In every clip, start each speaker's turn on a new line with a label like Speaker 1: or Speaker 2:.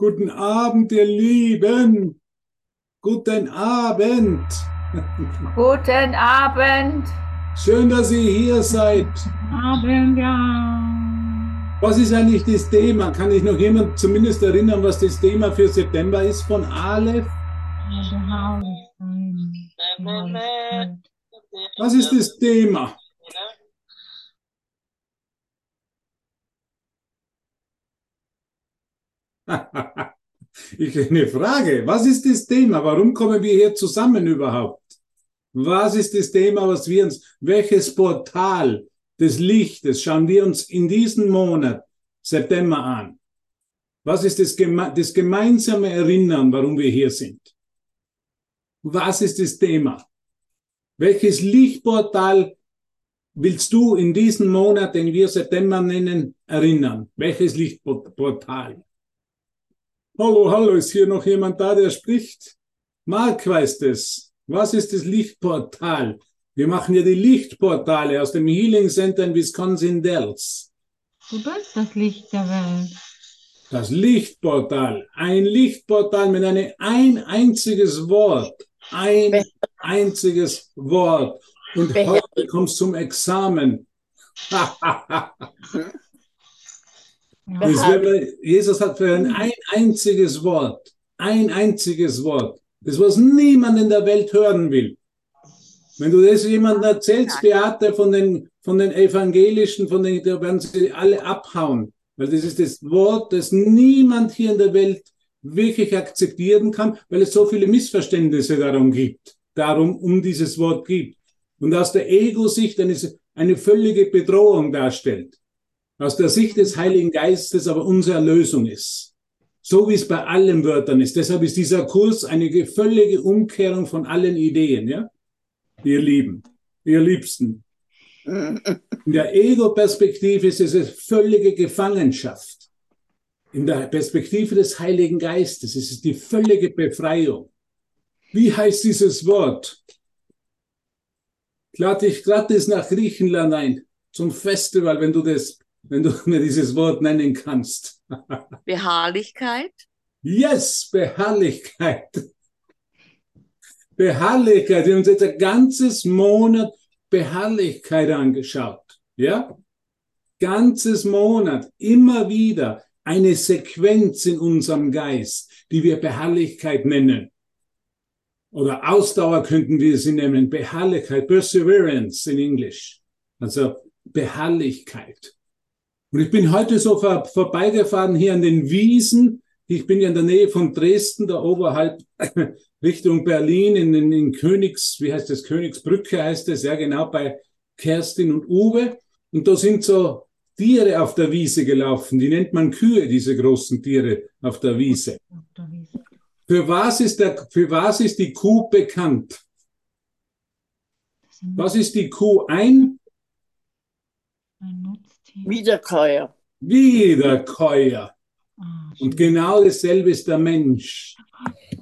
Speaker 1: Guten Abend, ihr Lieben. Guten Abend.
Speaker 2: Guten Abend.
Speaker 1: Schön, dass ihr hier seid.
Speaker 2: Abend, ja.
Speaker 1: Was ist eigentlich das Thema? Kann ich noch jemand zumindest erinnern, was das Thema für September ist von Aleph? Was ist das Thema? ich eine Frage. Was ist das Thema? Warum kommen wir hier zusammen überhaupt? Was ist das Thema, was wir uns, welches Portal des Lichtes schauen wir uns in diesem Monat September an? Was ist das, geme das gemeinsame Erinnern, warum wir hier sind? Was ist das Thema? Welches Lichtportal willst du in diesem Monat, den wir September nennen, erinnern? Welches Lichtportal? Hallo, hallo, ist hier noch jemand da, der spricht? Mark weiß das. Was ist das Lichtportal? Wir machen ja die Lichtportale aus dem Healing Center in Wisconsin Dells.
Speaker 2: Du bist das Licht der Welt.
Speaker 1: Das Lichtportal. Ein Lichtportal mit einem ein einziges Wort. Ein einziges Wort. Und heute kommst du zum Examen. Jesus hat für ein, ein einziges Wort, ein einziges Wort, das was niemand in der Welt hören will. Wenn du das jemandem erzählst, Beate, von den, von den Evangelischen, von den, da werden sie alle abhauen. Weil das ist das Wort, das niemand hier in der Welt wirklich akzeptieren kann, weil es so viele Missverständnisse darum gibt, darum, um dieses Wort gibt. Und aus der Ego-Sicht eine, eine völlige Bedrohung darstellt aus der Sicht des Heiligen Geistes aber unsere Erlösung ist. So wie es bei allen Wörtern ist. Deshalb ist dieser Kurs eine völlige Umkehrung von allen Ideen, ja? Ihr Lieben, ihr Liebsten. In der Ego-Perspektive ist es eine völlige Gefangenschaft. In der Perspektive des Heiligen Geistes ist es die völlige Befreiung. Wie heißt dieses Wort? Lade dich gratis nach Griechenland ein zum Festival, wenn du das wenn du mir dieses Wort nennen kannst.
Speaker 3: Beharrlichkeit?
Speaker 1: Yes, Beharrlichkeit. Beharrlichkeit. Wir haben uns jetzt ein ganzes Monat Beharrlichkeit angeschaut. Ja? Ganzes Monat. Immer wieder eine Sequenz in unserem Geist, die wir Beharrlichkeit nennen. Oder Ausdauer könnten wir sie nennen. Beharrlichkeit. Perseverance in Englisch. Also Beharrlichkeit. Und ich bin heute so vor, vorbeigefahren hier an den Wiesen. Ich bin ja in der Nähe von Dresden, da oberhalb Richtung Berlin, in, in, in Königs, wie heißt das, Königsbrücke heißt es, ja genau, bei Kerstin und Uwe. Und da sind so Tiere auf der Wiese gelaufen. Die nennt man Kühe, diese großen Tiere auf der Wiese. Für was ist, der, für was ist die Kuh bekannt? Was ist die Kuh? Ein?
Speaker 3: Ein Wiederkäuer.
Speaker 1: Wiederkäuer. Ah, Und genau dasselbe ist der Mensch.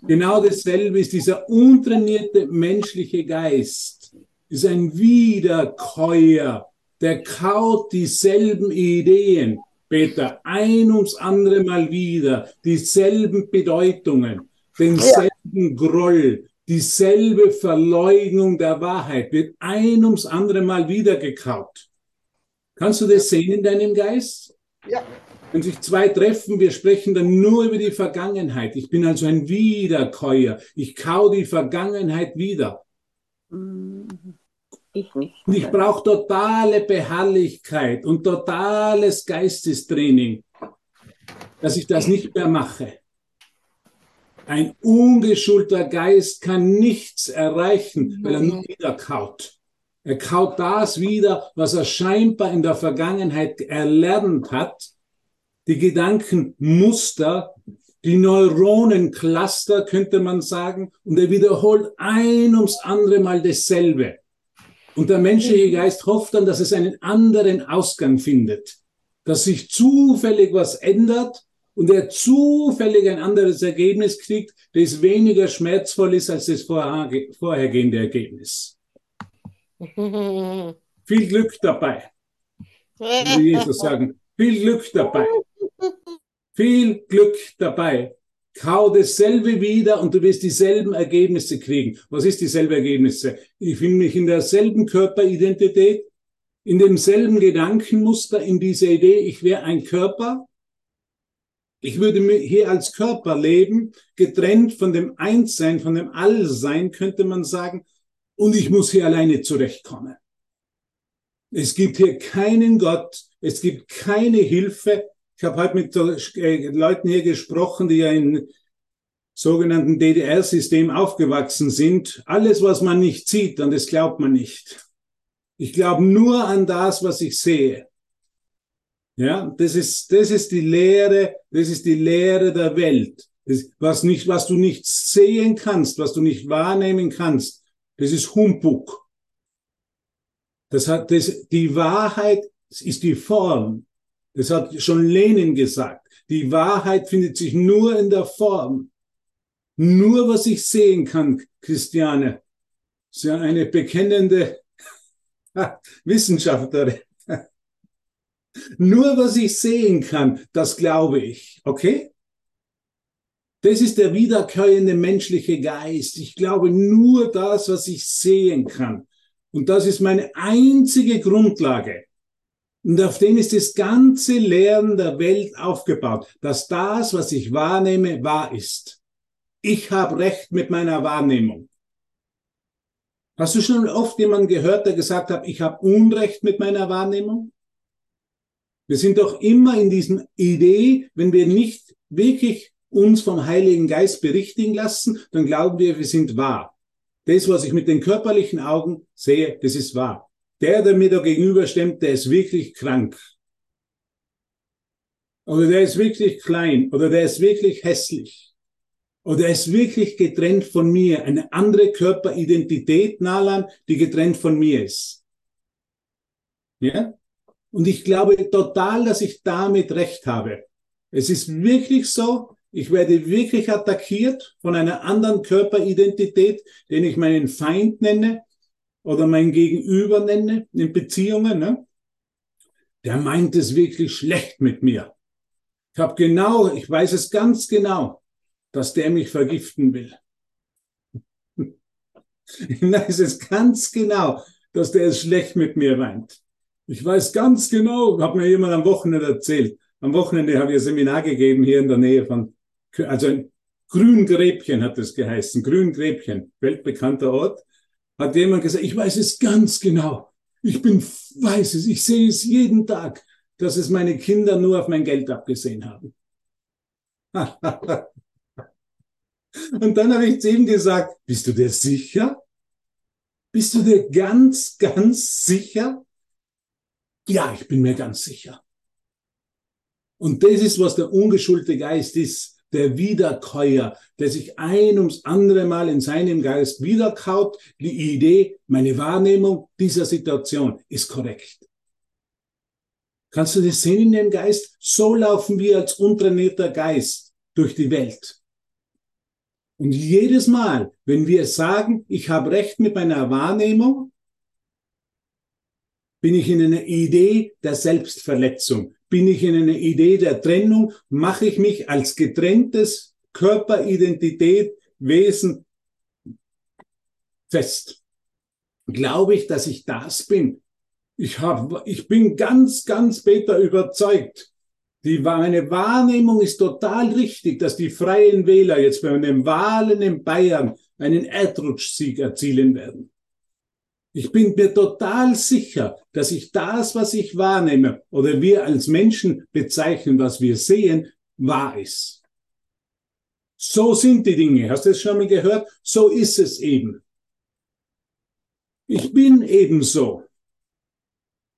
Speaker 1: Genau dasselbe ist dieser untrainierte menschliche Geist. Ist ein Wiederkäuer. Der kaut dieselben Ideen. Peter, ein ums andere Mal wieder. Dieselben Bedeutungen. Denselben. Groll. Dieselbe Verleugnung der Wahrheit wird ein ums andere Mal wieder gekaut. Kannst du das sehen in deinem Geist?
Speaker 4: Ja.
Speaker 1: Wenn sich zwei treffen, wir sprechen dann nur über die Vergangenheit. Ich bin also ein Wiederkäuer. Ich kau die Vergangenheit wieder.
Speaker 3: Mhm. Ich nicht.
Speaker 1: Und ich brauche totale Beharrlichkeit und totales Geistestraining, dass ich das nicht mehr mache. Ein ungeschulter Geist kann nichts erreichen, weil er nur wieder kaut. Er kaut das wieder, was er scheinbar in der Vergangenheit erlernt hat. Die Gedankenmuster, die Neuronencluster, könnte man sagen, und er wiederholt ein ums andere Mal dasselbe. Und der menschliche Geist hofft dann, dass es einen anderen Ausgang findet, dass sich zufällig was ändert und er zufällig ein anderes Ergebnis kriegt, das weniger schmerzvoll ist als das vorhergehende Ergebnis. Viel Glück dabei. Wie Jesus sagen, viel Glück dabei. Viel Glück dabei. Kau dasselbe wieder und du wirst dieselben Ergebnisse kriegen. Was ist dieselbe Ergebnisse? Ich finde mich in derselben Körperidentität, in demselben Gedankenmuster, in dieser Idee, ich wäre ein Körper. Ich würde hier als Körper leben, getrennt von dem Einssein, von dem Allsein, könnte man sagen. Und ich muss hier alleine zurechtkommen. Es gibt hier keinen Gott, es gibt keine Hilfe, ich habe heute mit äh, Leuten hier gesprochen, die ja in sogenannten DDR-System aufgewachsen sind. Alles, was man nicht sieht, und das glaubt man nicht. Ich glaube nur an das, was ich sehe. Ja, das ist, das ist die Lehre, das ist die Lehre der Welt. Das, was nicht, was du nicht sehen kannst, was du nicht wahrnehmen kannst, das ist Humbug. Das hat, das, die Wahrheit ist die Form. Das hat schon Lenin gesagt. Die Wahrheit findet sich nur in der Form. Nur was ich sehen kann, Christiane. ist ja eine bekennende Wissenschaftlerin. Nur was ich sehen kann, das glaube ich. Okay? Das ist der wiederkehrende menschliche Geist. Ich glaube nur das, was ich sehen kann. Und das ist meine einzige Grundlage. Und auf den ist das ganze Lehren der Welt aufgebaut, dass das, was ich wahrnehme, wahr ist. Ich habe Recht mit meiner Wahrnehmung. Hast du schon oft jemanden gehört, der gesagt hat, ich habe Unrecht mit meiner Wahrnehmung? Wir sind doch immer in diesem Idee, wenn wir nicht wirklich uns vom Heiligen Geist berichtigen lassen, dann glauben wir, wir sind wahr. Das, was ich mit den körperlichen Augen sehe, das ist wahr. Der, der mir da gegenüberstimmt, der ist wirklich krank. Oder der ist wirklich klein. Oder der ist wirklich hässlich. Oder er ist wirklich getrennt von mir. Eine andere Körperidentität, Nalan, die getrennt von mir ist. Ja? Und ich glaube total, dass ich damit recht habe. Es ist wirklich so, ich werde wirklich attackiert von einer anderen Körperidentität, den ich meinen Feind nenne, oder mein Gegenüber nenne in Beziehungen, ne? der meint es wirklich schlecht mit mir. Ich habe genau, ich weiß es ganz genau, dass der mich vergiften will. ich weiß es ganz genau, dass der es schlecht mit mir meint. Ich weiß ganz genau, hat mir jemand am Wochenende erzählt. Am Wochenende habe ich ein Seminar gegeben hier in der Nähe von, also ein Grüngräbchen hat es geheißen, Grüngräbchen, weltbekannter Ort hat jemand gesagt, ich weiß es ganz genau. Ich bin, weiß es, ich sehe es jeden Tag, dass es meine Kinder nur auf mein Geld abgesehen haben. Und dann habe ich zu ihm gesagt, bist du dir sicher? Bist du dir ganz, ganz sicher? Ja, ich bin mir ganz sicher. Und das ist, was der ungeschulte Geist ist der Wiederkäuer, der sich ein ums andere Mal in seinem Geist wiederkaut, die Idee, meine Wahrnehmung dieser Situation ist korrekt. Kannst du das sehen in dem Geist? So laufen wir als untrainierter Geist durch die Welt. Und jedes Mal, wenn wir sagen, ich habe recht mit meiner Wahrnehmung, bin ich in einer Idee der Selbstverletzung bin ich in einer Idee der Trennung, mache ich mich als getrenntes Körperidentität, Wesen fest. Glaube ich, dass ich das bin? Ich, hab, ich bin ganz, ganz beter überzeugt. Die, meine Wahrnehmung ist total richtig, dass die freien Wähler jetzt bei den Wahlen in Bayern einen Erdrutschsieg erzielen werden. Ich bin mir total sicher, dass ich das, was ich wahrnehme oder wir als Menschen bezeichnen, was wir sehen, wahr ist. So sind die Dinge. Hast du es schon mal gehört? So ist es eben. Ich bin ebenso.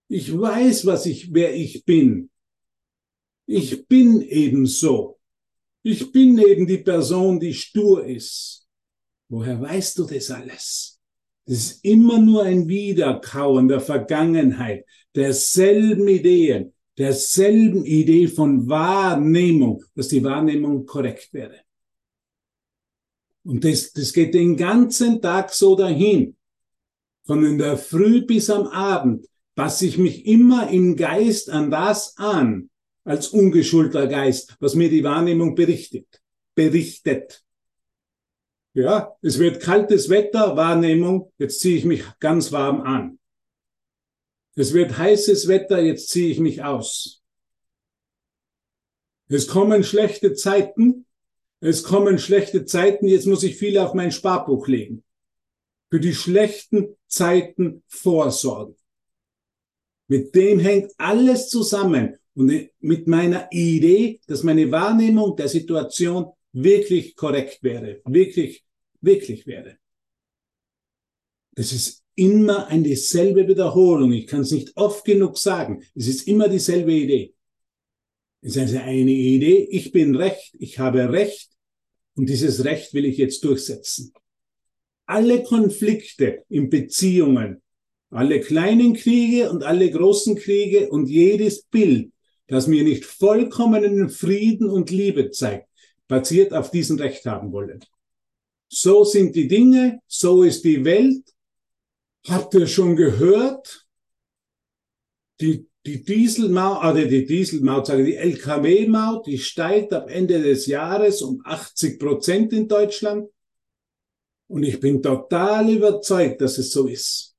Speaker 1: Ich weiß, was ich, wer ich bin. Ich bin ebenso. Ich bin eben die Person, die stur ist. Woher weißt du das alles? Es ist immer nur ein Wiederkauen der Vergangenheit, derselben Ideen, derselben Idee von Wahrnehmung, dass die Wahrnehmung korrekt wäre. Und das, das geht den ganzen Tag so dahin. Von in der Früh bis am Abend passe ich mich immer im Geist an das an, als ungeschulter Geist, was mir die Wahrnehmung berichtet, berichtet. Ja, es wird kaltes Wetter, Wahrnehmung, jetzt ziehe ich mich ganz warm an. Es wird heißes Wetter, jetzt ziehe ich mich aus. Es kommen schlechte Zeiten, es kommen schlechte Zeiten, jetzt muss ich viel auf mein Sparbuch legen. Für die schlechten Zeiten vorsorgen. Mit dem hängt alles zusammen und mit meiner Idee, dass meine Wahrnehmung der Situation wirklich korrekt wäre, wirklich, wirklich wäre. Es ist immer eine dieselbe Wiederholung. Ich kann es nicht oft genug sagen. Es ist immer dieselbe Idee. Es ist also eine Idee, ich bin Recht, ich habe Recht und dieses Recht will ich jetzt durchsetzen. Alle Konflikte in Beziehungen alle kleinen Kriege und alle großen Kriege und jedes Bild, das mir nicht vollkommenen Frieden und Liebe zeigt, basiert auf diesem Recht haben wollen. So sind die Dinge, so ist die Welt. Habt ihr schon gehört? Die, die Dieselmaut, oder die Dieselmaut, sage die LKW-Maut, die steigt ab Ende des Jahres um 80 Prozent in Deutschland. Und ich bin total überzeugt, dass es so ist.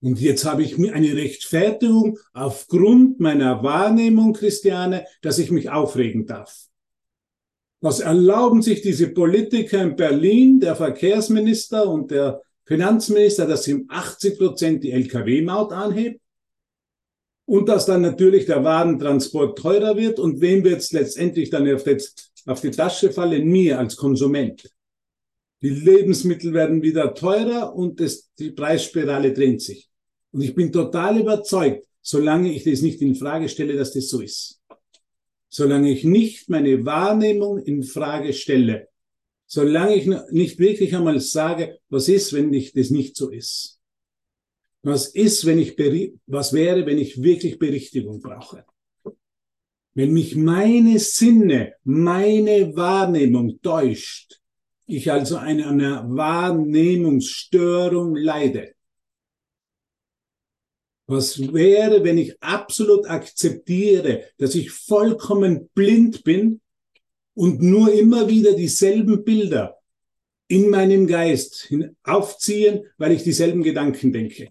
Speaker 1: Und jetzt habe ich mir eine Rechtfertigung aufgrund meiner Wahrnehmung, Christiane, dass ich mich aufregen darf. Was erlauben sich diese Politiker in Berlin, der Verkehrsminister und der Finanzminister, dass sie um 80 Prozent die Lkw-Maut anhebt? Und dass dann natürlich der Warentransport teurer wird. Und wem wird es letztendlich dann auf, die, auf die Tasche fallen? Mir als Konsument. Die Lebensmittel werden wieder teurer und das, die Preisspirale dreht sich. Und ich bin total überzeugt, solange ich das nicht in Frage stelle, dass das so ist. Solange ich nicht meine Wahrnehmung in Frage stelle, solange ich nicht wirklich einmal sage, was ist, wenn ich das nicht so ist? Was ist, wenn ich, was wäre, wenn ich wirklich Berichtigung brauche? Wenn mich meine Sinne, meine Wahrnehmung täuscht, ich also eine, eine Wahrnehmungsstörung leide, was wäre, wenn ich absolut akzeptiere, dass ich vollkommen blind bin und nur immer wieder dieselben Bilder in meinem Geist aufziehen, weil ich dieselben Gedanken denke?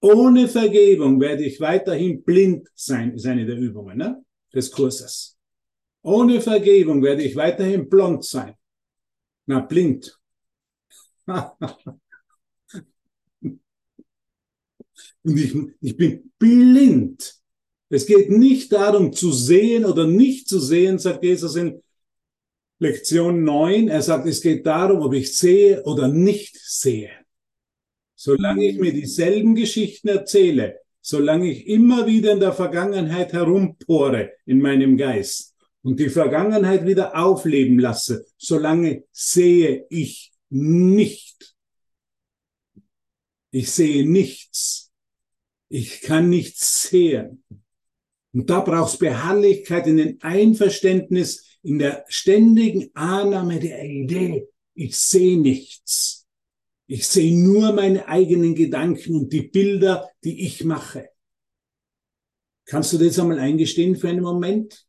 Speaker 1: Ohne Vergebung werde ich weiterhin blind sein, ist eine der Übungen ne, des Kurses. Ohne Vergebung werde ich weiterhin blond sein. Na, blind. Und ich, ich bin blind. Es geht nicht darum zu sehen oder nicht zu sehen, sagt Jesus in Lektion 9. Er sagt, es geht darum, ob ich sehe oder nicht sehe. Solange ich mir dieselben Geschichten erzähle, solange ich immer wieder in der Vergangenheit herumpore in meinem Geist und die Vergangenheit wieder aufleben lasse, solange sehe ich nicht. Ich sehe nichts. Ich kann nichts sehen. Und da brauchst Beharrlichkeit in den Einverständnis, in der ständigen Annahme der Idee. Ich sehe nichts. Ich sehe nur meine eigenen Gedanken und die Bilder, die ich mache. Kannst du das einmal eingestehen für einen Moment?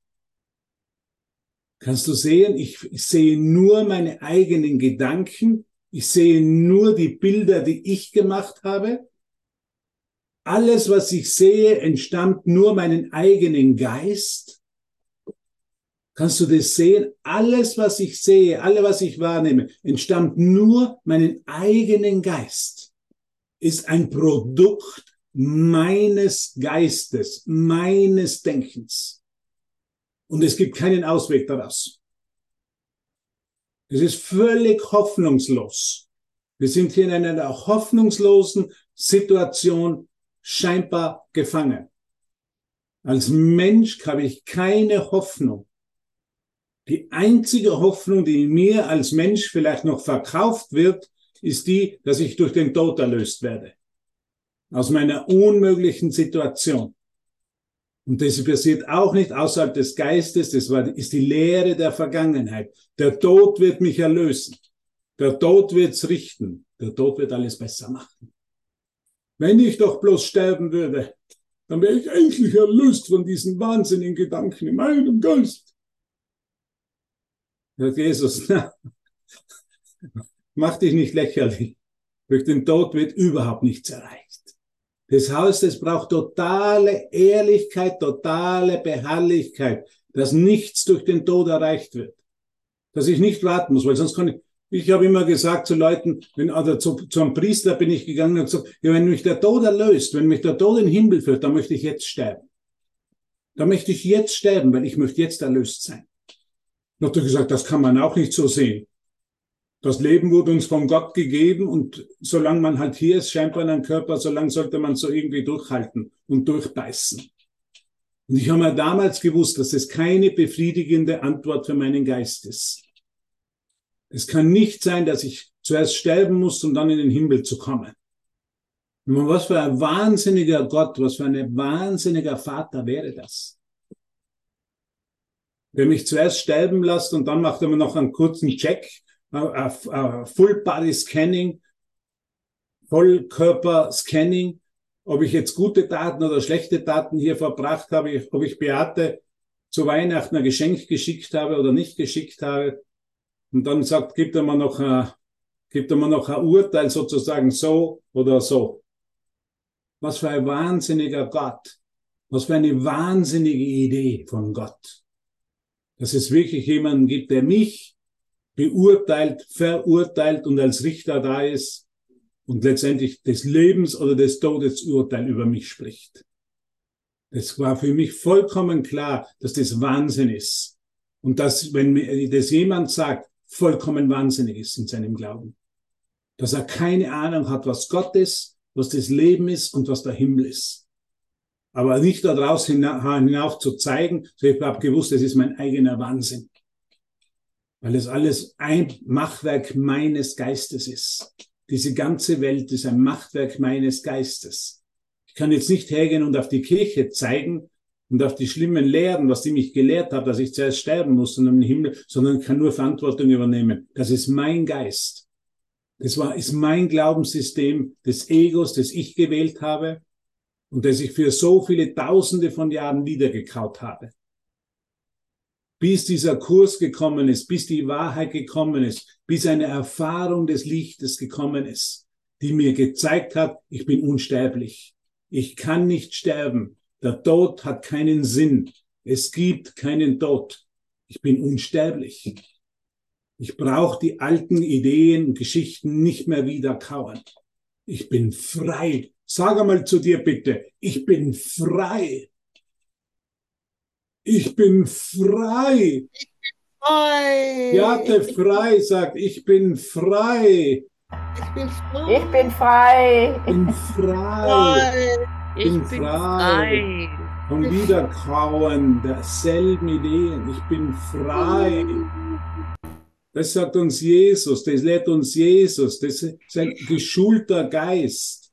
Speaker 1: Kannst du sehen, ich, ich sehe nur meine eigenen Gedanken. Ich sehe nur die Bilder, die ich gemacht habe. Alles, was ich sehe, entstammt nur meinen eigenen Geist. Kannst du das sehen? Alles, was ich sehe, alles, was ich wahrnehme, entstammt nur meinen eigenen Geist. Ist ein Produkt meines Geistes, meines Denkens. Und es gibt keinen Ausweg daraus. Es ist völlig hoffnungslos. Wir sind hier in einer hoffnungslosen Situation scheinbar gefangen. Als Mensch habe ich keine Hoffnung. Die einzige Hoffnung, die mir als Mensch vielleicht noch verkauft wird, ist die, dass ich durch den Tod erlöst werde. Aus meiner unmöglichen Situation. Und das passiert auch nicht außerhalb des Geistes, das ist die Lehre der Vergangenheit. Der Tod wird mich erlösen. Der Tod wird's richten. Der Tod wird alles besser machen. Wenn ich doch bloß sterben würde, dann wäre ich endlich erlöst von diesen wahnsinnigen Gedanken in meinem Geist. Sagt Jesus, na, mach dich nicht lächerlich. Durch den Tod wird überhaupt nichts erreicht. Das Haus, das braucht totale Ehrlichkeit, totale Beharrlichkeit, dass nichts durch den Tod erreicht wird. Dass ich nicht warten muss, weil sonst kann ich, ich habe immer gesagt zu Leuten, wenn, oder zu, einem Priester bin ich gegangen und gesagt, ja, wenn mich der Tod erlöst, wenn mich der Tod in den Himmel führt, dann möchte ich jetzt sterben. Da möchte ich jetzt sterben, weil ich möchte jetzt erlöst sein. Und hat er gesagt, das kann man auch nicht so sehen. Das Leben wurde uns von Gott gegeben und solange man halt hier ist, scheinbar in einem Körper, solange sollte man so irgendwie durchhalten und durchbeißen. Und ich habe mir damals gewusst, dass es keine befriedigende Antwort für meinen Geist ist. Es kann nicht sein, dass ich zuerst sterben muss, um dann in den Himmel zu kommen. Und was für ein wahnsinniger Gott, was für ein wahnsinniger Vater wäre das? Der mich zuerst sterben lässt und dann macht er mir noch einen kurzen Check Full Body Scanning, Vollkörper Scanning, ob ich jetzt gute Daten oder schlechte Daten hier verbracht habe, ob ich Beate zu Weihnachten ein Geschenk geschickt habe oder nicht geschickt habe. Und dann sagt, gibt er mir noch ein, gibt er mir noch ein Urteil sozusagen so oder so. Was für ein wahnsinniger Gott. Was für eine wahnsinnige Idee von Gott. Dass es wirklich jemanden gibt, der mich beurteilt, verurteilt und als Richter da ist und letztendlich des Lebens oder des Todes Urteil über mich spricht. Es war für mich vollkommen klar, dass das Wahnsinn ist. Und dass, wenn mir das jemand sagt, vollkommen wahnsinnig ist in seinem Glauben. Dass er keine Ahnung hat, was Gott ist, was das Leben ist und was der Himmel ist. Aber nicht daraus hinauf zu zeigen, so ich habe gewusst, das ist mein eigener Wahnsinn weil es alles ein Machwerk meines Geistes ist. Diese ganze Welt ist ein Machtwerk meines Geistes. Ich kann jetzt nicht hergehen und auf die Kirche zeigen und auf die schlimmen Lehren, was die mich gelehrt hat, dass ich zuerst sterben muss und im Himmel, sondern kann nur Verantwortung übernehmen. Das ist mein Geist. Das war, ist mein Glaubenssystem des Egos, das ich gewählt habe und das ich für so viele Tausende von Jahren wiedergekaut habe bis dieser Kurs gekommen ist, bis die Wahrheit gekommen ist, bis eine Erfahrung des Lichtes gekommen ist, die mir gezeigt hat, ich bin unsterblich. Ich kann nicht sterben. Der Tod hat keinen Sinn. Es gibt keinen Tod. Ich bin unsterblich. Ich brauche die alten Ideen und Geschichten nicht mehr wieder kauen. Ich bin frei. Sag einmal zu dir bitte, ich bin frei. Ich bin frei. Ich bin frei. Beate Frei sagt, ich bin frei.
Speaker 2: Ich bin frei. Ich bin frei.
Speaker 1: Ich bin frei. Ich bin frei. Von Wiederkauen derselben Ideen. Ich bin frei. Das sagt uns Jesus, das lehrt uns Jesus. Das ist ein geschulter Geist,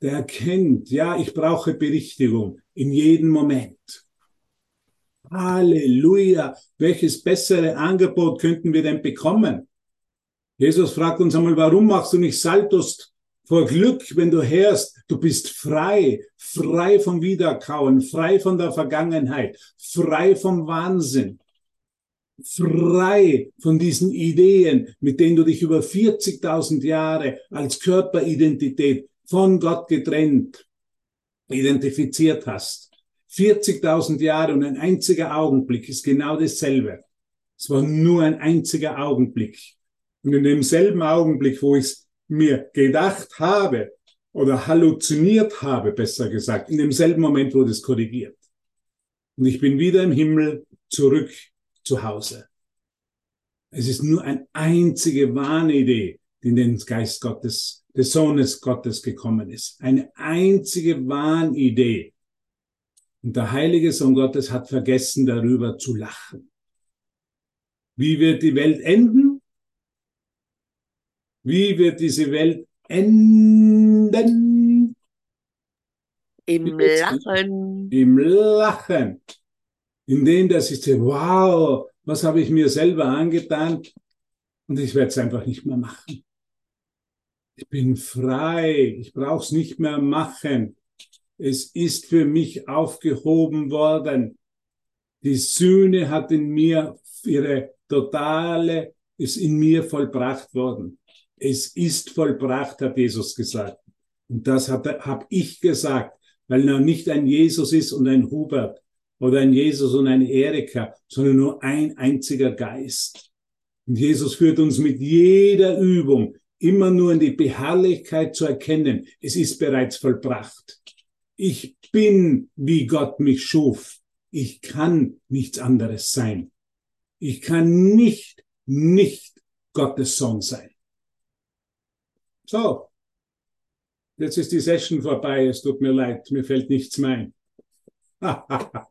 Speaker 1: der erkennt, ja, ich brauche Berichtigung in jedem Moment. Halleluja. Welches bessere Angebot könnten wir denn bekommen? Jesus fragt uns einmal, warum machst du nicht Saltos vor Glück, wenn du hörst, du bist frei, frei vom Wiederkauen, frei von der Vergangenheit, frei vom Wahnsinn, frei von diesen Ideen, mit denen du dich über 40.000 Jahre als Körperidentität von Gott getrennt identifiziert hast. 40.000 Jahre und ein einziger Augenblick ist genau dasselbe. Es war nur ein einziger Augenblick. Und in demselben Augenblick, wo ich mir gedacht habe oder halluziniert habe, besser gesagt, in demselben Moment wurde es korrigiert. Und ich bin wieder im Himmel zurück zu Hause. Es ist nur eine einzige Wahnidee, die in den Geist Gottes, des Sohnes Gottes gekommen ist. Eine einzige Wahnidee, und der heilige Sohn Gottes hat vergessen, darüber zu lachen. Wie wird die Welt enden? Wie wird diese Welt enden?
Speaker 3: Im Lachen.
Speaker 1: Im Lachen. In dem, dass ich sage, wow, was habe ich mir selber angetan? Und ich werde es einfach nicht mehr machen. Ich bin frei. Ich brauche es nicht mehr machen. Es ist für mich aufgehoben worden. Die Sühne hat in mir ihre totale, ist in mir vollbracht worden. Es ist vollbracht, hat Jesus gesagt. Und das habe hab ich gesagt, weil noch nicht ein Jesus ist und ein Hubert oder ein Jesus und eine Erika, sondern nur ein einziger Geist. Und Jesus führt uns mit jeder Übung immer nur in die Beharrlichkeit zu erkennen, es ist bereits vollbracht. Ich bin, wie Gott mich schuf. Ich kann nichts anderes sein. Ich kann nicht, nicht Gottes Sohn sein. So, jetzt ist die Session vorbei. Es tut mir leid, mir fällt nichts mehr ein.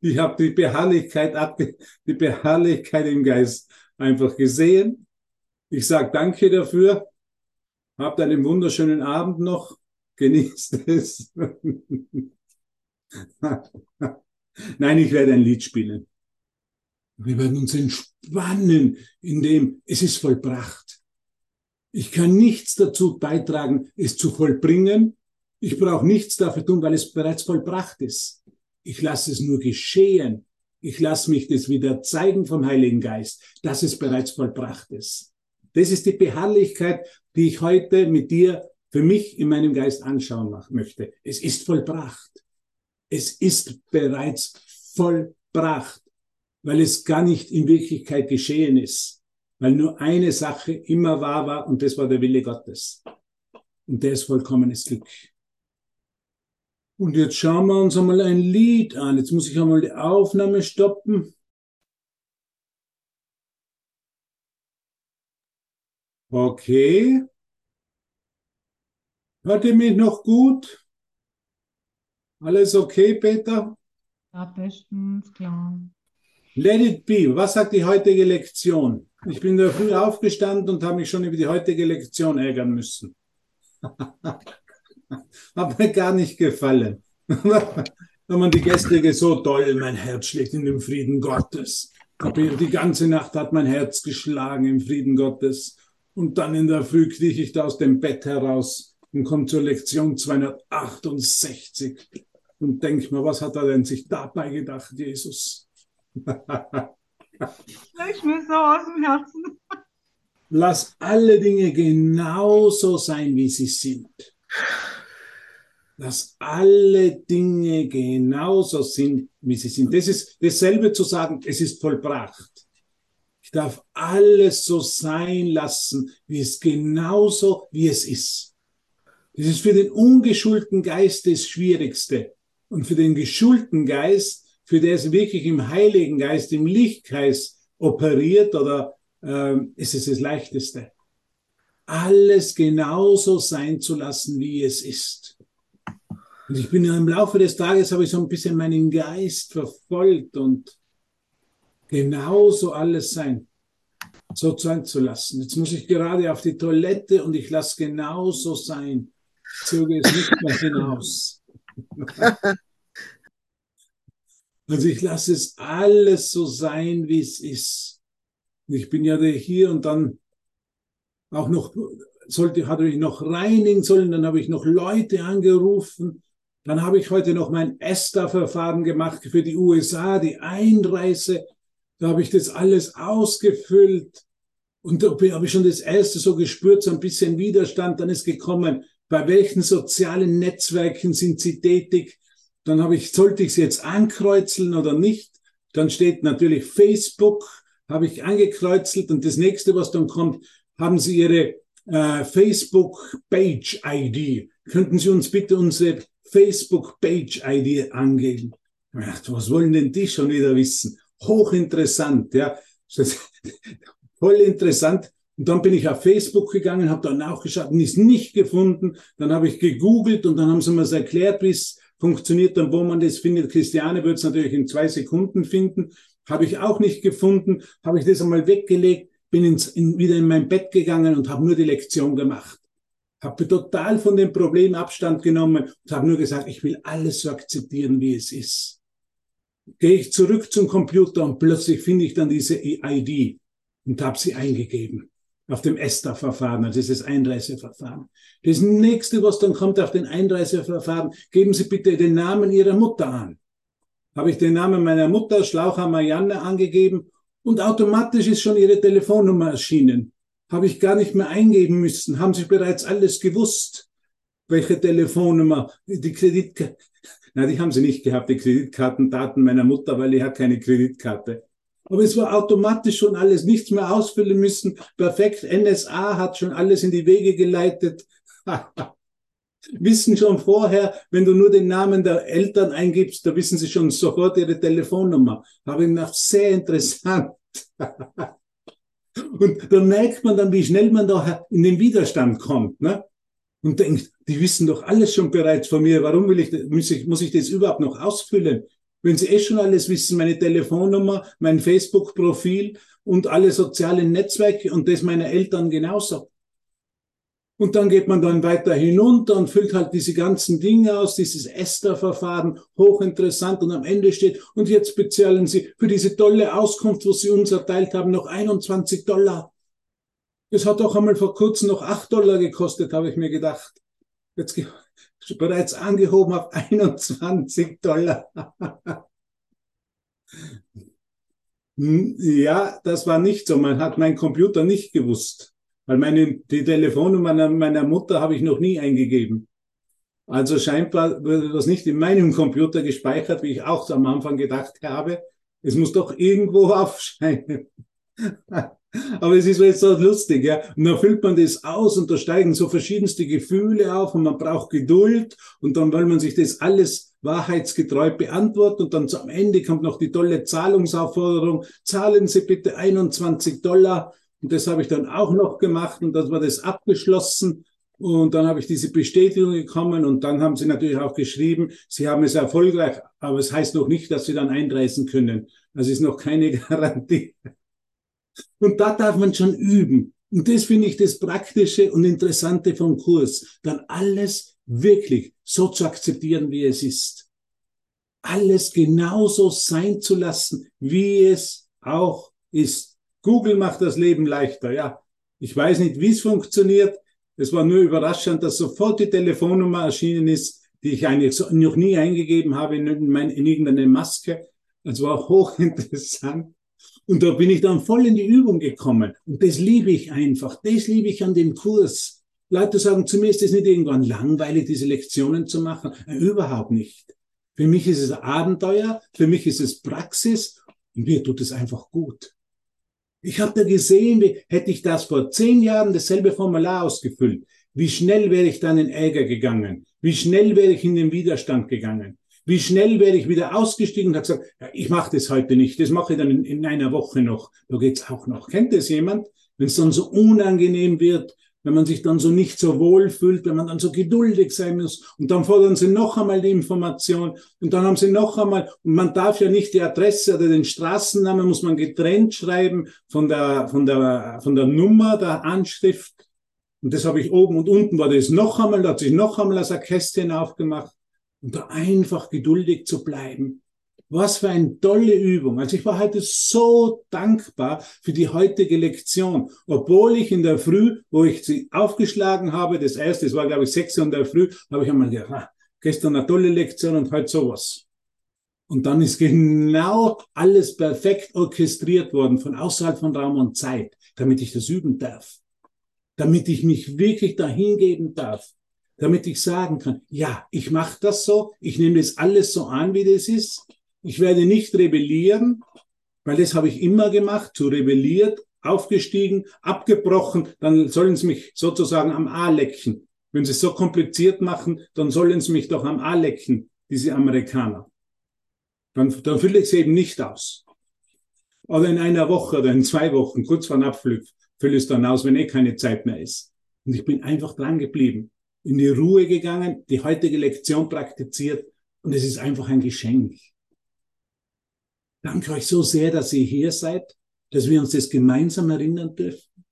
Speaker 1: ich habe die Beharrlichkeit, die Beharrlichkeit im Geist einfach gesehen. Ich sage danke dafür. Habt einen wunderschönen Abend noch. Genießt es. Nein, ich werde ein Lied spielen. Wir werden uns entspannen, indem es ist vollbracht. Ich kann nichts dazu beitragen, es zu vollbringen. Ich brauche nichts dafür tun, weil es bereits vollbracht ist. Ich lasse es nur geschehen. Ich lasse mich das wieder zeigen vom Heiligen Geist, dass es bereits vollbracht ist. Das ist die Beharrlichkeit, die ich heute mit dir für mich in meinem Geist anschauen möchte. Es ist vollbracht. Es ist bereits vollbracht, weil es gar nicht in Wirklichkeit geschehen ist, weil nur eine Sache immer wahr war und das war der Wille Gottes. Und der ist vollkommenes Glück. Und jetzt schauen wir uns einmal ein Lied an. Jetzt muss ich einmal die Aufnahme stoppen. Okay. Hört ihr mich noch gut? Alles okay, Peter?
Speaker 4: Ja, bestens, klar.
Speaker 1: Let it be. Was sagt die heutige Lektion? Ich bin da früh aufgestanden und habe mich schon über die heutige Lektion ärgern müssen. Hat mir gar nicht gefallen. Wenn man die gestrige so toll, mein Herz schlägt in dem Frieden Gottes. Die ganze Nacht hat mein Herz geschlagen im Frieden Gottes. Und dann in der Früh krieche ich da aus dem Bett heraus und komme zur Lektion 268 und denke mir, was hat er denn sich dabei gedacht, Jesus?
Speaker 4: Ich mir so aus dem Herzen.
Speaker 1: Lass alle Dinge genauso sein, wie sie sind dass alle Dinge genauso sind, wie sie sind. Das ist dasselbe zu sagen, es ist vollbracht. Ich darf alles so sein lassen, wie es genauso, wie es ist. Das ist für den ungeschulten Geist das Schwierigste. Und für den geschulten Geist, für es wirklich im Heiligen Geist, im Lichtgeist operiert, oder äh, ist es das Leichteste. Alles genauso sein zu lassen, wie es ist. Und ich bin im Laufe des Tages, habe ich so ein bisschen meinen Geist verfolgt und genauso alles sein, so sein zu lassen. Jetzt muss ich gerade auf die Toilette und ich lasse genauso sein. Zöge es nicht mehr hinaus. Also ich lasse es alles so sein, wie es ist. Ich bin ja hier und dann auch noch, sollte, hatte ich noch reinigen sollen, dann habe ich noch Leute angerufen dann habe ich heute noch mein ESTA-Verfahren gemacht für die USA, die Einreise. Da habe ich das alles ausgefüllt. Und da habe ich schon das erste so gespürt, so ein bisschen Widerstand. Dann ist gekommen, bei welchen sozialen Netzwerken sind Sie tätig? Dann habe ich, sollte ich es jetzt ankreuzeln oder nicht? Dann steht natürlich Facebook, habe ich angekreuzelt. Und das nächste, was dann kommt, haben Sie Ihre äh, Facebook-Page-ID. Könnten Sie uns bitte unsere Facebook-Page-ID angeben. Dachte, was wollen denn die schon wieder wissen? Hochinteressant, ja. Voll interessant. Und dann bin ich auf Facebook gegangen, habe dann nachgeschaut und ist nicht gefunden. Dann habe ich gegoogelt und dann haben sie mir erklärt, wie es funktioniert und wo man das findet. Christiane wird es natürlich in zwei Sekunden finden. Habe ich auch nicht gefunden. Habe ich das einmal weggelegt, bin ins, in, wieder in mein Bett gegangen und habe nur die Lektion gemacht habe total von dem Problem Abstand genommen und habe nur gesagt, ich will alles so akzeptieren, wie es ist. Gehe ich zurück zum Computer und plötzlich finde ich dann diese ID und habe sie eingegeben. Auf dem ESTA-Verfahren, also dieses Einreiseverfahren. Das nächste, was dann kommt auf den Einreiseverfahren, geben Sie bitte den Namen Ihrer Mutter an. Habe ich den Namen meiner Mutter, Schlaucher Marianne, angegeben und automatisch ist schon Ihre Telefonnummer erschienen. Habe ich gar nicht mehr eingeben müssen, haben Sie bereits alles gewusst, welche Telefonnummer, die Kreditkarte, na, die haben Sie nicht gehabt, die Kreditkartendaten meiner Mutter, weil die hat keine Kreditkarte. Aber es war automatisch schon alles, nichts mehr ausfüllen müssen. Perfekt, NSA hat schon alles in die Wege geleitet. wissen schon vorher, wenn du nur den Namen der Eltern eingibst, da wissen sie schon sofort ihre Telefonnummer. Habe ich gedacht, sehr interessant. Und da merkt man dann, wie schnell man da in den Widerstand kommt. Ne? Und denkt, die wissen doch alles schon bereits von mir. Warum will ich, muss ich, muss ich das überhaupt noch ausfüllen? Wenn Sie eh schon alles wissen, meine Telefonnummer, mein Facebook-Profil und alle sozialen Netzwerke und das meiner Eltern genauso. Und dann geht man dann weiter hinunter und füllt halt diese ganzen Dinge aus, dieses Esther-Verfahren, hochinteressant und am Ende steht, und jetzt bezahlen Sie für diese tolle Auskunft, was Sie uns erteilt haben, noch 21 Dollar. Das hat doch einmal vor kurzem noch 8 Dollar gekostet, habe ich mir gedacht. Jetzt bereits angehoben auf 21 Dollar. Hm, ja, das war nicht so. Man hat mein Computer nicht gewusst, weil meine, die Telefonnummer meiner Mutter habe ich noch nie eingegeben. Also scheinbar wurde das nicht in meinem Computer gespeichert, wie ich auch am Anfang gedacht habe. Es muss doch irgendwo aufscheinen. Aber es ist jetzt so lustig, ja. Und dann füllt man das aus und da steigen so verschiedenste Gefühle auf und man braucht Geduld und dann will man sich das alles wahrheitsgetreu beantworten und dann am Ende kommt noch die tolle Zahlungsaufforderung. Zahlen Sie bitte 21 Dollar. Und das habe ich dann auch noch gemacht und dann war das abgeschlossen. Und dann habe ich diese Bestätigung bekommen und dann haben sie natürlich auch geschrieben, sie haben es erfolgreich, aber es heißt noch nicht, dass sie dann einreisen können. Also ist noch keine Garantie. Und da darf man schon üben. Und das finde ich das Praktische und Interessante vom Kurs. Dann alles wirklich so zu akzeptieren, wie es ist. Alles genauso sein zu lassen, wie es auch ist. Google macht das Leben leichter, ja. Ich weiß nicht, wie es funktioniert. Es war nur überraschend, dass sofort die Telefonnummer erschienen ist, die ich eigentlich noch nie eingegeben habe in irgendeine Maske. Es war hochinteressant. Und da bin ich dann voll in die Übung gekommen. Und das liebe ich einfach. Das liebe ich an dem Kurs. Leute sagen zu mir, ist es nicht irgendwann langweilig, diese Lektionen zu machen? Überhaupt nicht. Für mich ist es Abenteuer, für mich ist es Praxis und mir tut es einfach gut. Ich habe da gesehen, wie hätte ich das vor zehn Jahren dasselbe Formular ausgefüllt. Wie schnell wäre ich dann in Ärger gegangen? Wie schnell wäre ich in den Widerstand gegangen? Wie schnell wäre ich wieder ausgestiegen und habe gesagt, ja, ich mache das heute nicht, das mache ich dann in, in einer Woche noch. Da geht's auch noch. Kennt das jemand? Wenn es dann so unangenehm wird, wenn man sich dann so nicht so wohl fühlt, wenn man dann so geduldig sein muss und dann fordern sie noch einmal die Information und dann haben sie noch einmal, und man darf ja nicht die Adresse oder den Straßennamen, muss man getrennt schreiben von der, von der, von der Nummer der Anschrift. Und das habe ich oben und unten war das noch einmal, da hat sich noch einmal das Kästchen aufgemacht und da einfach geduldig zu bleiben. Was für eine tolle Übung. Also ich war heute so dankbar für die heutige Lektion, obwohl ich in der Früh, wo ich sie aufgeschlagen habe, das erste, das war glaube ich sechs Uhr in der Früh, habe ich einmal gedacht, ah, gestern eine tolle Lektion und heute sowas. Und dann ist genau alles perfekt orchestriert worden von außerhalb von Raum und Zeit, damit ich das üben darf. Damit ich mich wirklich dahingeben darf damit ich sagen kann, ja, ich mache das so, ich nehme das alles so an, wie das ist. Ich werde nicht rebellieren, weil das habe ich immer gemacht, zu rebelliert, aufgestiegen, abgebrochen, dann sollen sie mich sozusagen am A lecken. Wenn sie es so kompliziert machen, dann sollen sie mich doch am A lecken, diese Amerikaner. Dann, dann fülle ich es eben nicht aus. Oder in einer Woche oder in zwei Wochen, kurz vor Abflug, fülle ich es dann aus, wenn eh keine Zeit mehr ist. Und ich bin einfach dran geblieben in die Ruhe gegangen, die heutige Lektion praktiziert und es ist einfach ein Geschenk. Danke euch so sehr, dass ihr hier seid, dass wir uns das gemeinsam erinnern dürfen.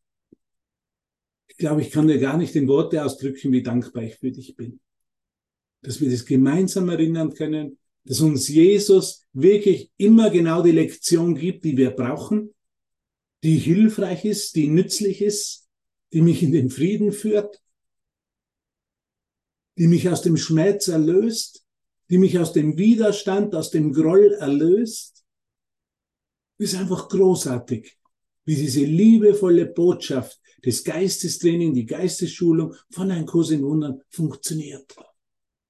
Speaker 1: Ich glaube, ich kann dir gar nicht in Worte ausdrücken, wie dankbar ich für dich bin. Dass wir das gemeinsam erinnern können, dass uns Jesus wirklich immer genau die Lektion gibt, die wir brauchen, die hilfreich ist, die nützlich ist, die mich in den Frieden führt, die mich aus dem Schmerz erlöst, die mich aus dem Widerstand, aus dem Groll erlöst. Ist einfach großartig, wie diese liebevolle Botschaft des Geistestraining, die Geistesschulung von einem Kurs in Wundern funktioniert.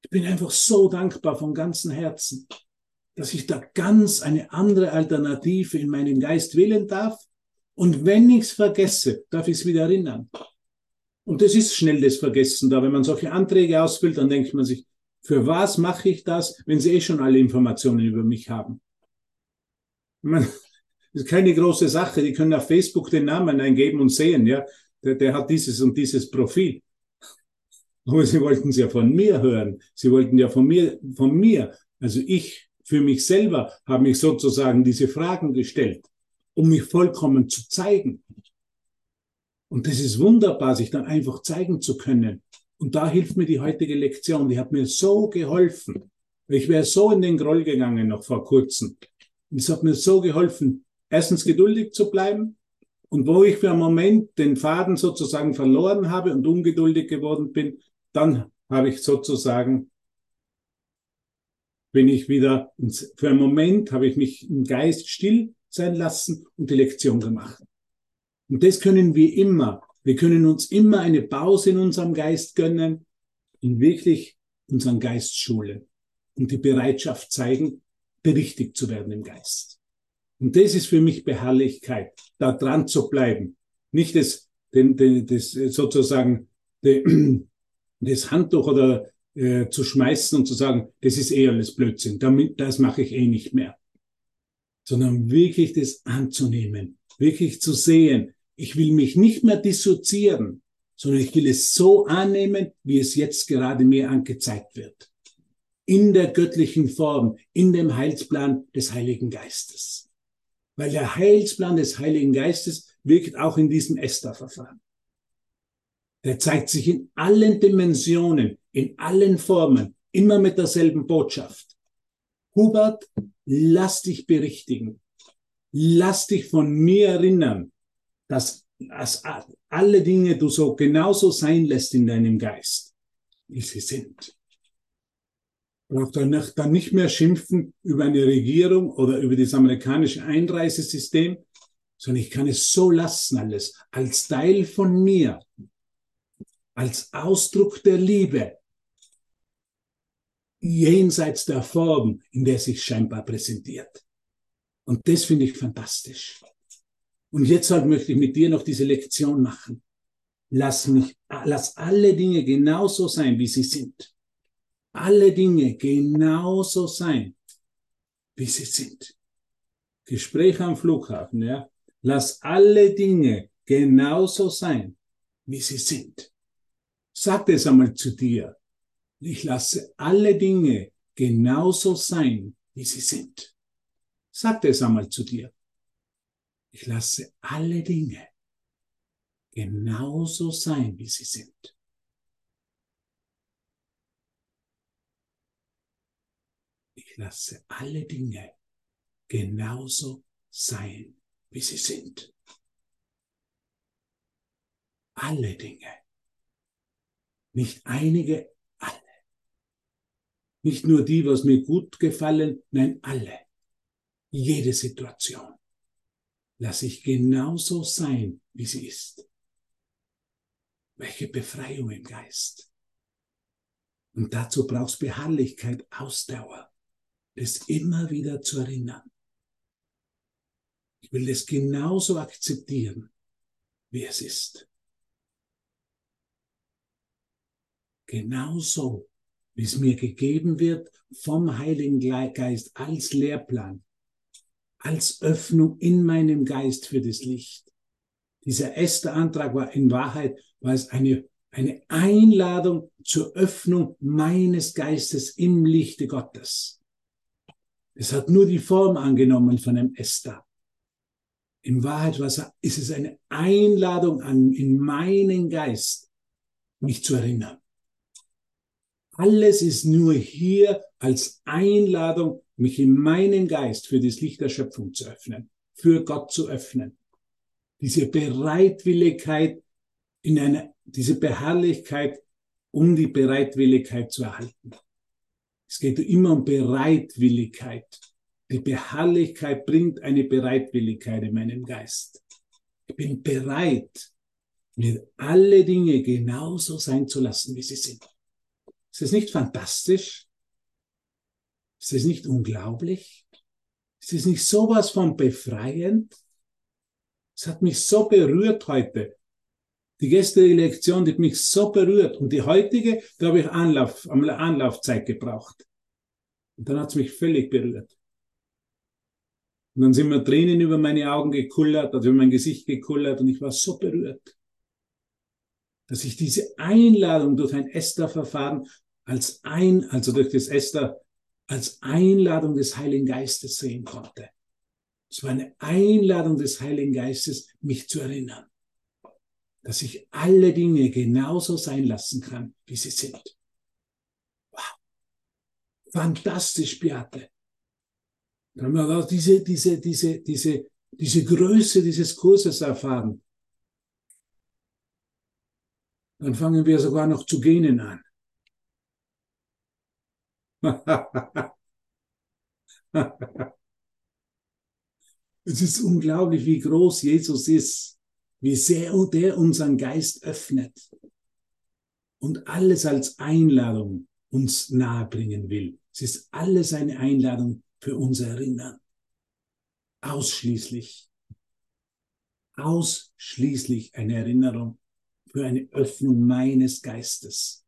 Speaker 1: Ich bin einfach so dankbar von ganzem Herzen, dass ich da ganz eine andere Alternative in meinem Geist wählen darf. Und wenn ich es vergesse, darf ich es wieder erinnern. Und das ist schnell das Vergessen da. Wenn man solche Anträge ausfüllt, dann denkt man sich, für was mache ich das, wenn sie eh schon alle Informationen über mich haben? Man, das ist keine große Sache. Die können auf Facebook den Namen eingeben und sehen, ja, der, der hat dieses und dieses Profil. Aber sie wollten es ja von mir hören. Sie wollten ja von mir, von mir. Also ich für mich selber habe mich sozusagen diese Fragen gestellt, um mich vollkommen zu zeigen. Und das ist wunderbar, sich dann einfach zeigen zu können. Und da hilft mir die heutige Lektion. Die hat mir so geholfen. Ich wäre so in den Groll gegangen noch vor kurzem. Und es hat mir so geholfen, erstens geduldig zu bleiben. Und wo ich für einen Moment den Faden sozusagen verloren habe und ungeduldig geworden bin, dann habe ich sozusagen, bin ich wieder, für einen Moment habe ich mich im Geist still sein lassen und die Lektion gemacht. Und das können wir immer. Wir können uns immer eine Pause in unserem Geist gönnen und wirklich unseren Geist schulen und die Bereitschaft zeigen, berichtigt zu werden im Geist. Und das ist für mich Beharrlichkeit, da dran zu bleiben. Nicht das, den, den, das sozusagen den, das Handtuch oder äh, zu schmeißen und zu sagen, das ist eh alles Blödsinn, damit, das mache ich eh nicht mehr. Sondern wirklich das anzunehmen, wirklich zu sehen, ich will mich nicht mehr dissoziieren, sondern ich will es so annehmen, wie es jetzt gerade mir angezeigt wird. In der göttlichen Form, in dem Heilsplan des Heiligen Geistes. Weil der Heilsplan des Heiligen Geistes wirkt auch in diesem Esther-Verfahren. Der zeigt sich in allen Dimensionen, in allen Formen, immer mit derselben Botschaft. Hubert, lass dich berichtigen. Lass dich von mir erinnern dass, dass alle Dinge du so genauso sein lässt in deinem Geist, wie sie sind. Braucht nicht, dann nicht mehr schimpfen über eine Regierung oder über das amerikanische Einreisesystem, sondern ich kann es so lassen alles, als Teil von mir, als Ausdruck der Liebe, jenseits der Form, in der sich scheinbar präsentiert. Und das finde ich fantastisch. Und jetzt halt möchte ich mit dir noch diese Lektion machen. Lass mich, lass alle Dinge genauso sein, wie sie sind. Alle Dinge genauso sein, wie sie sind. Gespräch am Flughafen, ja. Lass alle Dinge genauso sein, wie sie sind. Sag es einmal zu dir. Ich lasse alle Dinge genauso sein, wie sie sind. Sag es einmal zu dir. Ich lasse alle Dinge genauso sein, wie sie sind. Ich lasse alle Dinge genauso sein, wie sie sind. Alle Dinge. Nicht einige, alle. Nicht nur die, was mir gut gefallen, nein, alle. Jede Situation lasse ich genauso sein, wie sie ist. Welche Befreiung im Geist. Und dazu brauchst Beharrlichkeit, Ausdauer, das immer wieder zu erinnern. Ich will das genauso akzeptieren, wie es ist. Genauso, wie es mir gegeben wird vom Heiligen Geist als Lehrplan, als Öffnung in meinem Geist für das Licht. Dieser erste Antrag war in Wahrheit, war es eine, eine Einladung zur Öffnung meines Geistes im Lichte Gottes. Es hat nur die Form angenommen von einem Esther. In Wahrheit ist es eine Einladung an, in meinen Geist, mich zu erinnern. Alles ist nur hier als Einladung mich in meinem Geist für das Licht der Schöpfung zu öffnen, für Gott zu öffnen. Diese Bereitwilligkeit, in einer, diese Beharrlichkeit, um die Bereitwilligkeit zu erhalten. Es geht immer um Bereitwilligkeit. Die Beharrlichkeit bringt eine Bereitwilligkeit in meinem Geist. Ich bin bereit, mir alle Dinge genauso sein zu lassen, wie sie sind. Ist das nicht fantastisch? Ist das nicht unglaublich? Ist das nicht sowas von befreiend? Es hat mich so berührt heute. Die gestrige Lektion, die hat mich so berührt. Und die heutige, da habe ich Anlauf, Anlaufzeit gebraucht. Und dann hat es mich völlig berührt. Und dann sind mir Tränen über meine Augen gekullert, also über mein Gesicht gekullert und ich war so berührt, dass ich diese Einladung durch ein Esther-Verfahren als ein, also durch das Esther, als Einladung des Heiligen Geistes sehen konnte. Es war eine Einladung des Heiligen Geistes, mich zu erinnern, dass ich alle Dinge genauso sein lassen kann, wie sie sind. Wow. Fantastisch, Beate. Dann haben wir auch diese, diese, diese, diese, diese Größe dieses Kurses erfahren. Dann fangen wir sogar noch zu gähnen an. es ist unglaublich, wie groß Jesus ist, wie sehr der unseren Geist öffnet und alles als Einladung uns nahebringen will. Es ist alles eine Einladung für unser Erinnern. Ausschließlich. Ausschließlich eine Erinnerung für eine Öffnung meines Geistes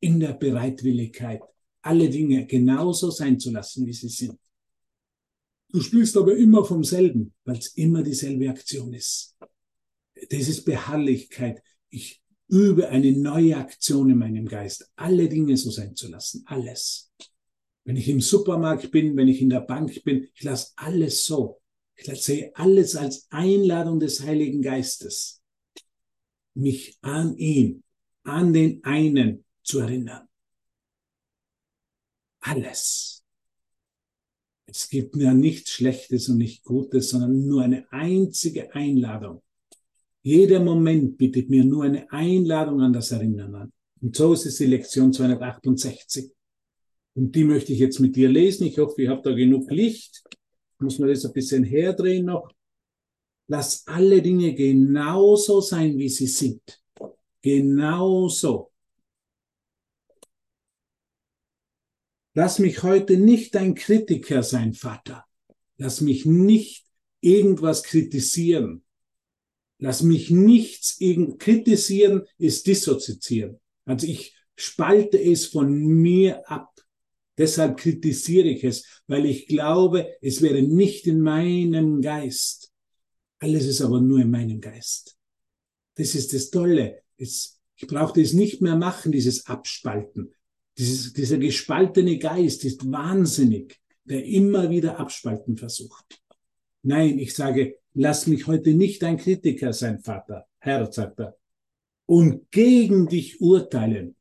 Speaker 1: in der Bereitwilligkeit, alle Dinge genauso sein zu lassen, wie sie sind. Du spielst aber immer vom selben, weil es immer dieselbe Aktion ist. Das ist Beharrlichkeit. Ich übe eine neue Aktion in meinem Geist, alle Dinge so sein zu lassen, alles. Wenn ich im Supermarkt bin, wenn ich in der Bank bin, ich lasse alles so. Ich sehe alles als Einladung des Heiligen Geistes, mich an ihn, an den einen zu erinnern. Alles. Es gibt ja nichts Schlechtes und nicht Gutes, sondern nur eine einzige Einladung. Jeder Moment bietet mir nur eine Einladung an das Erinnern an. Und so ist es die Lektion 268. Und die möchte ich jetzt mit dir lesen. Ich hoffe, ihr habt da genug Licht. Muss man das ein bisschen herdrehen noch. Lass alle Dinge genauso sein, wie sie sind. Genauso. Lass mich heute nicht ein Kritiker sein, Vater. Lass mich nicht irgendwas kritisieren. Lass mich nichts kritisieren, ist dissoziieren. Also ich spalte es von mir ab. Deshalb kritisiere ich es, weil ich glaube, es wäre nicht in meinem Geist. Alles ist aber nur in meinem Geist. Das ist das Tolle. Es, ich brauche das nicht mehr machen, dieses Abspalten. Dieses, dieser gespaltene Geist ist wahnsinnig, der immer wieder abspalten versucht. Nein, ich sage, lass mich heute nicht ein Kritiker sein, Vater, Herr, sagt er, und gegen dich urteilen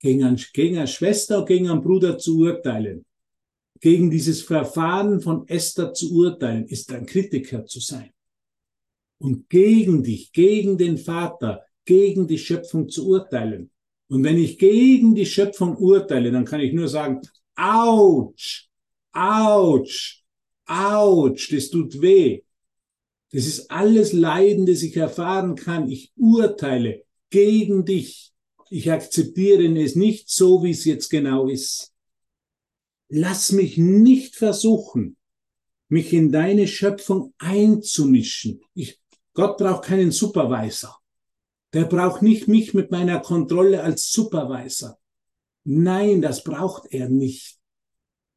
Speaker 1: gegen, ein, gegen eine Schwester, gegen einen Bruder zu urteilen, gegen dieses Verfahren von Esther zu urteilen, ist ein Kritiker zu sein. Und gegen dich, gegen den Vater, gegen die Schöpfung zu urteilen. Und wenn ich gegen die Schöpfung urteile, dann kann ich nur sagen, ouch, ouch, ouch, das tut weh. Das ist alles Leiden, das ich erfahren kann. Ich urteile gegen dich ich akzeptiere es nicht so, wie es jetzt genau ist. Lass mich nicht versuchen, mich in deine Schöpfung einzumischen. Ich, Gott braucht keinen Supervisor. Der braucht nicht mich mit meiner Kontrolle als Supervisor. Nein, das braucht er nicht.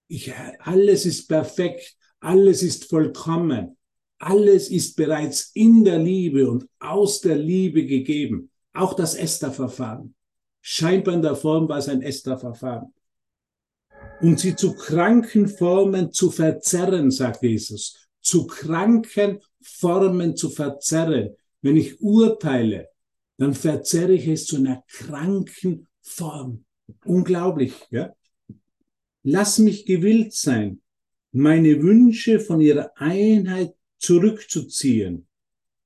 Speaker 1: Ich, alles ist perfekt, alles ist vollkommen, alles ist bereits in der Liebe und aus der Liebe gegeben. Auch das Esther-Verfahren. Scheinbar in der Form war es ein Esther-Verfahren. Und sie zu kranken Formen zu verzerren, sagt Jesus. Zu kranken Formen zu verzerren. Wenn ich urteile, dann verzerre ich es zu einer kranken Form. Unglaublich, ja? Lass mich gewillt sein, meine Wünsche von ihrer Einheit zurückzuziehen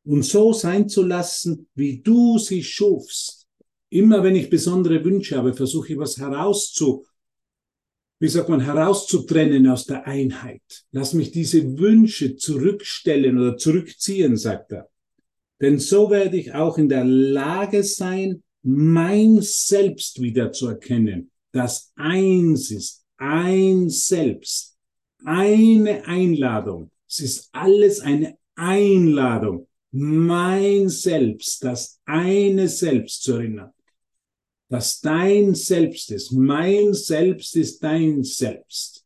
Speaker 1: und so sein zu lassen, wie du sie schufst. Immer wenn ich besondere Wünsche habe, versuche ich was herauszu, wie sagt man, herauszutrennen aus der Einheit. Lass mich diese Wünsche zurückstellen oder zurückziehen, sagt er. Denn so werde ich auch in der Lage sein, mein Selbst wieder zu erkennen, das eins ist, ein Selbst, eine Einladung. Es ist alles eine Einladung, mein Selbst, das eine Selbst zu erinnern dass dein Selbst ist. Mein Selbst ist dein Selbst.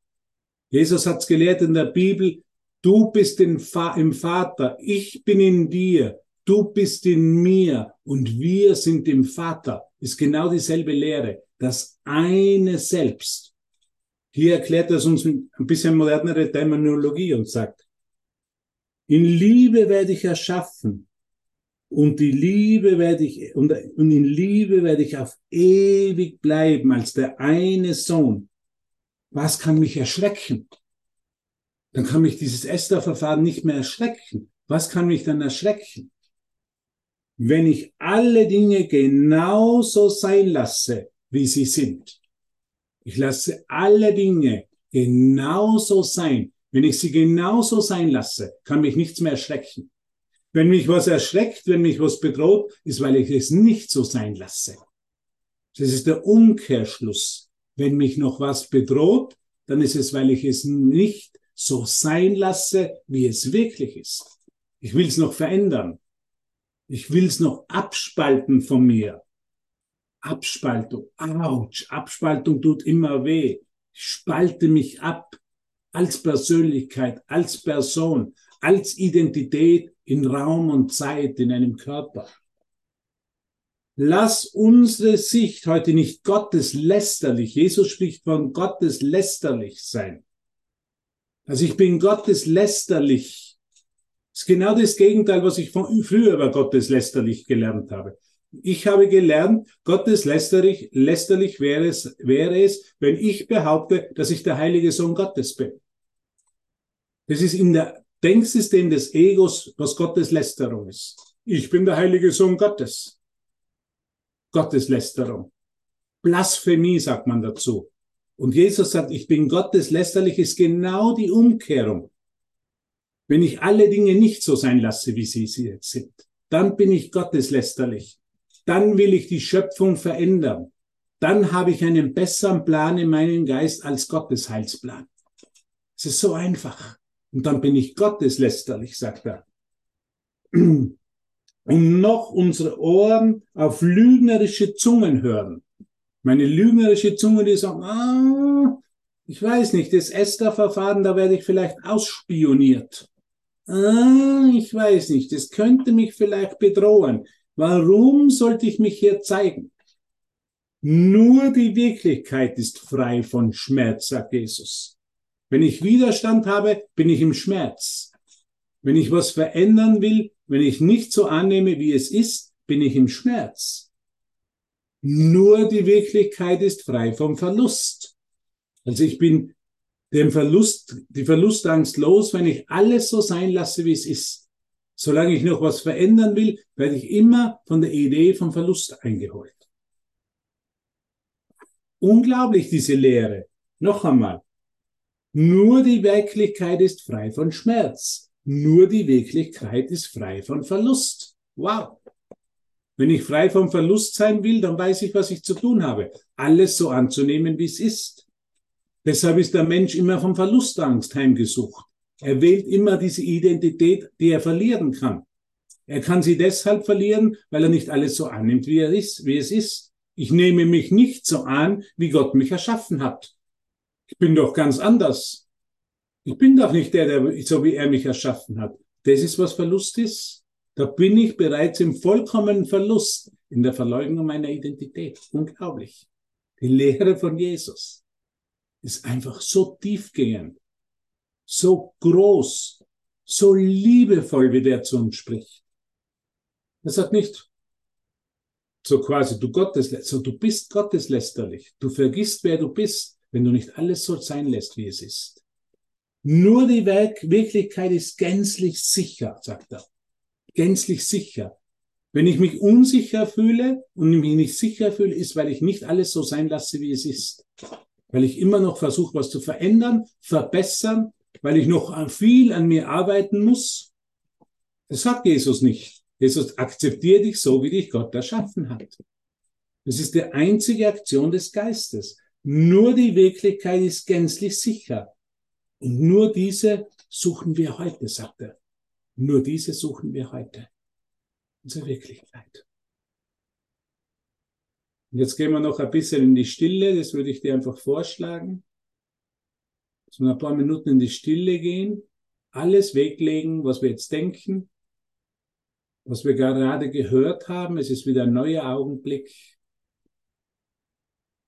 Speaker 1: Jesus hat's gelehrt in der Bibel, du bist im Vater, ich bin in dir, du bist in mir und wir sind im Vater. Ist genau dieselbe Lehre. Das eine Selbst. Hier erklärt er uns ein bisschen modernere Terminologie und sagt, in Liebe werde ich erschaffen und die Liebe werde ich, und, und in Liebe werde ich auf ewig bleiben als der eine Sohn. Was kann mich erschrecken? Dann kann mich dieses Esther-Verfahren nicht mehr erschrecken. Was kann mich dann erschrecken? Wenn ich alle Dinge genauso sein lasse, wie sie sind. Ich lasse alle Dinge genauso sein. Wenn ich sie genauso sein lasse, kann mich nichts mehr erschrecken. Wenn mich was erschreckt, wenn mich was bedroht, ist, weil ich es nicht so sein lasse. Das ist der Umkehrschluss. Wenn mich noch was bedroht, dann ist es, weil ich es nicht so sein lasse, wie es wirklich ist. Ich will es noch verändern. Ich will es noch abspalten von mir. Abspaltung. Autsch. Abspaltung tut immer weh. Ich spalte mich ab als Persönlichkeit, als Person, als Identität in Raum und Zeit, in einem Körper. Lass unsere Sicht heute nicht gotteslästerlich, Jesus spricht von gotteslästerlich sein. Also ich bin gotteslästerlich. Ist genau das Gegenteil, was ich von früher über gotteslästerlich gelernt habe. Ich habe gelernt, gotteslästerlich lästerlich wäre es, wäre es, wenn ich behaupte, dass ich der heilige Sohn Gottes bin. Das ist in der Denksystem des Egos, was Gotteslästerung ist. Ich bin der heilige Sohn Gottes. Gotteslästerung. Blasphemie sagt man dazu. Und Jesus sagt, ich bin Gotteslästerlich, ist genau die Umkehrung. Wenn ich alle Dinge nicht so sein lasse, wie sie jetzt sind, dann bin ich gotteslästerlich. Dann will ich die Schöpfung verändern. Dann habe ich einen besseren Plan in meinem Geist als Gottes Heilsplan. Es ist so einfach. Und dann bin ich gotteslästerlich, sagt er. Und noch unsere Ohren auf lügnerische Zungen hören. Meine lügnerische Zunge, die sagt, ah, ich weiß nicht, das Esther-Verfahren, da werde ich vielleicht ausspioniert. Ah, ich weiß nicht, das könnte mich vielleicht bedrohen. Warum sollte ich mich hier zeigen? Nur die Wirklichkeit ist frei von Schmerz, sagt Jesus. Wenn ich Widerstand habe, bin ich im Schmerz. Wenn ich was verändern will, wenn ich nicht so annehme, wie es ist, bin ich im Schmerz. Nur die Wirklichkeit ist frei vom Verlust. Also ich bin dem Verlust, die Verlustangst los, wenn ich alles so sein lasse, wie es ist. Solange ich noch was verändern will, werde ich immer von der Idee vom Verlust eingeholt. Unglaublich, diese Lehre. Noch einmal. Nur die Wirklichkeit ist frei von Schmerz. Nur die Wirklichkeit ist frei von Verlust. Wow. Wenn ich frei vom Verlust sein will, dann weiß ich, was ich zu tun habe. Alles so anzunehmen, wie es ist. Deshalb ist der Mensch immer vom Verlustangst heimgesucht. Er wählt immer diese Identität, die er verlieren kann. Er kann sie deshalb verlieren, weil er nicht alles so annimmt, wie er ist, wie es ist. Ich nehme mich nicht so an, wie Gott mich erschaffen hat. Ich bin doch ganz anders. Ich bin doch nicht der, der so wie er mich erschaffen hat. Das ist, was Verlust ist. Da bin ich bereits im vollkommenen Verlust in der Verleugnung meiner Identität. Unglaublich. Die Lehre von Jesus ist einfach so tiefgehend, so groß, so liebevoll, wie der zu uns spricht. Er sagt nicht, so quasi, du Gotteslästerlich, so du bist Gotteslästerlich. Du vergisst, wer du bist wenn du nicht alles so sein lässt, wie es ist. Nur die Wirklichkeit ist gänzlich sicher, sagt er. gänzlich sicher. Wenn ich mich unsicher fühle und mich nicht sicher fühle, ist, weil ich nicht alles so sein lasse, wie es ist. Weil ich immer noch versuche, was zu verändern, verbessern, weil ich noch viel an mir arbeiten muss. Das sagt Jesus nicht. Jesus akzeptiert dich so, wie dich Gott erschaffen hat. Das ist die einzige Aktion des Geistes. Nur die Wirklichkeit ist gänzlich sicher. Und nur diese suchen wir heute, sagt er. Nur diese suchen wir heute. Unsere Wirklichkeit. Und jetzt gehen wir noch ein bisschen in die Stille. Das würde ich dir einfach vorschlagen. Dass wir ein paar Minuten in die Stille gehen. Alles weglegen, was wir jetzt denken. Was wir gerade gehört haben. Es ist wieder ein neuer Augenblick.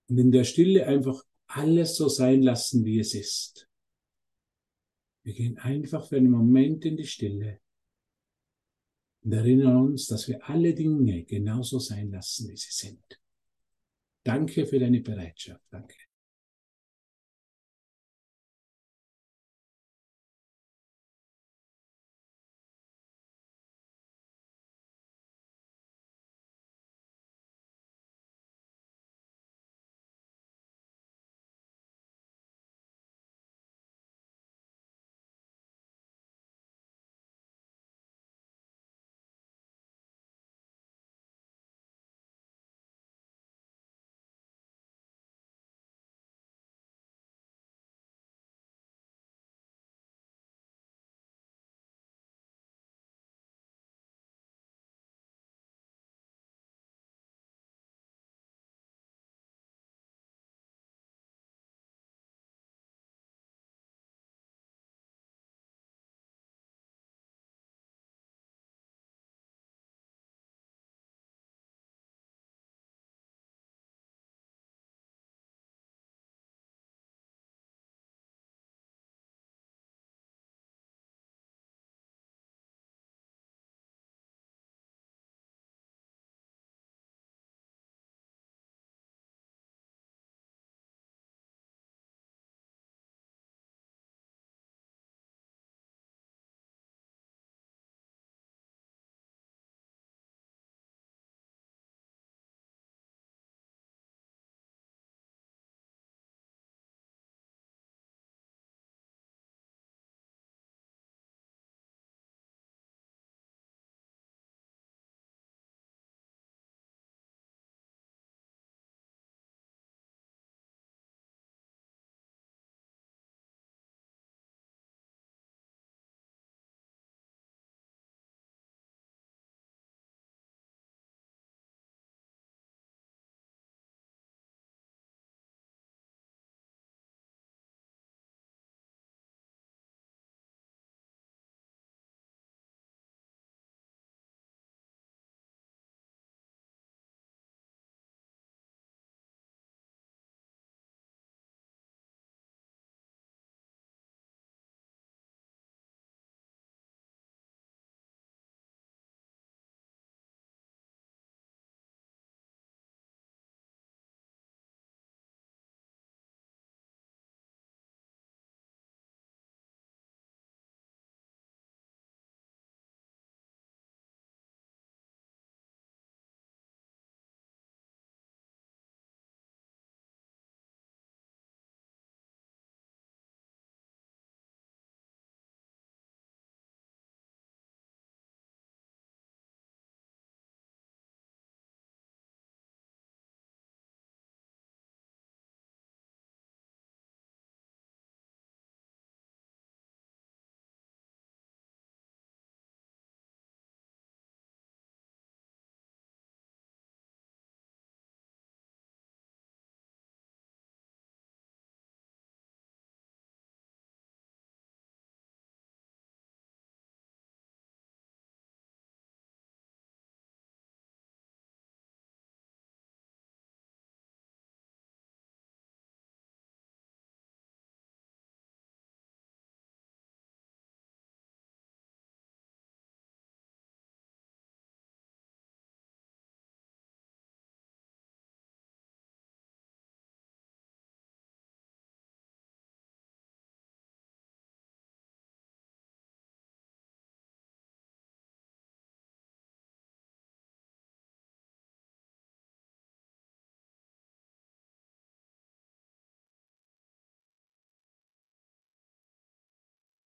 Speaker 1: Und in der Stille einfach alles so sein lassen, wie es ist. Wir gehen einfach für einen Moment in die Stille und erinnern uns, dass wir alle Dinge genauso sein lassen, wie sie sind. Danke für deine Bereitschaft. Danke.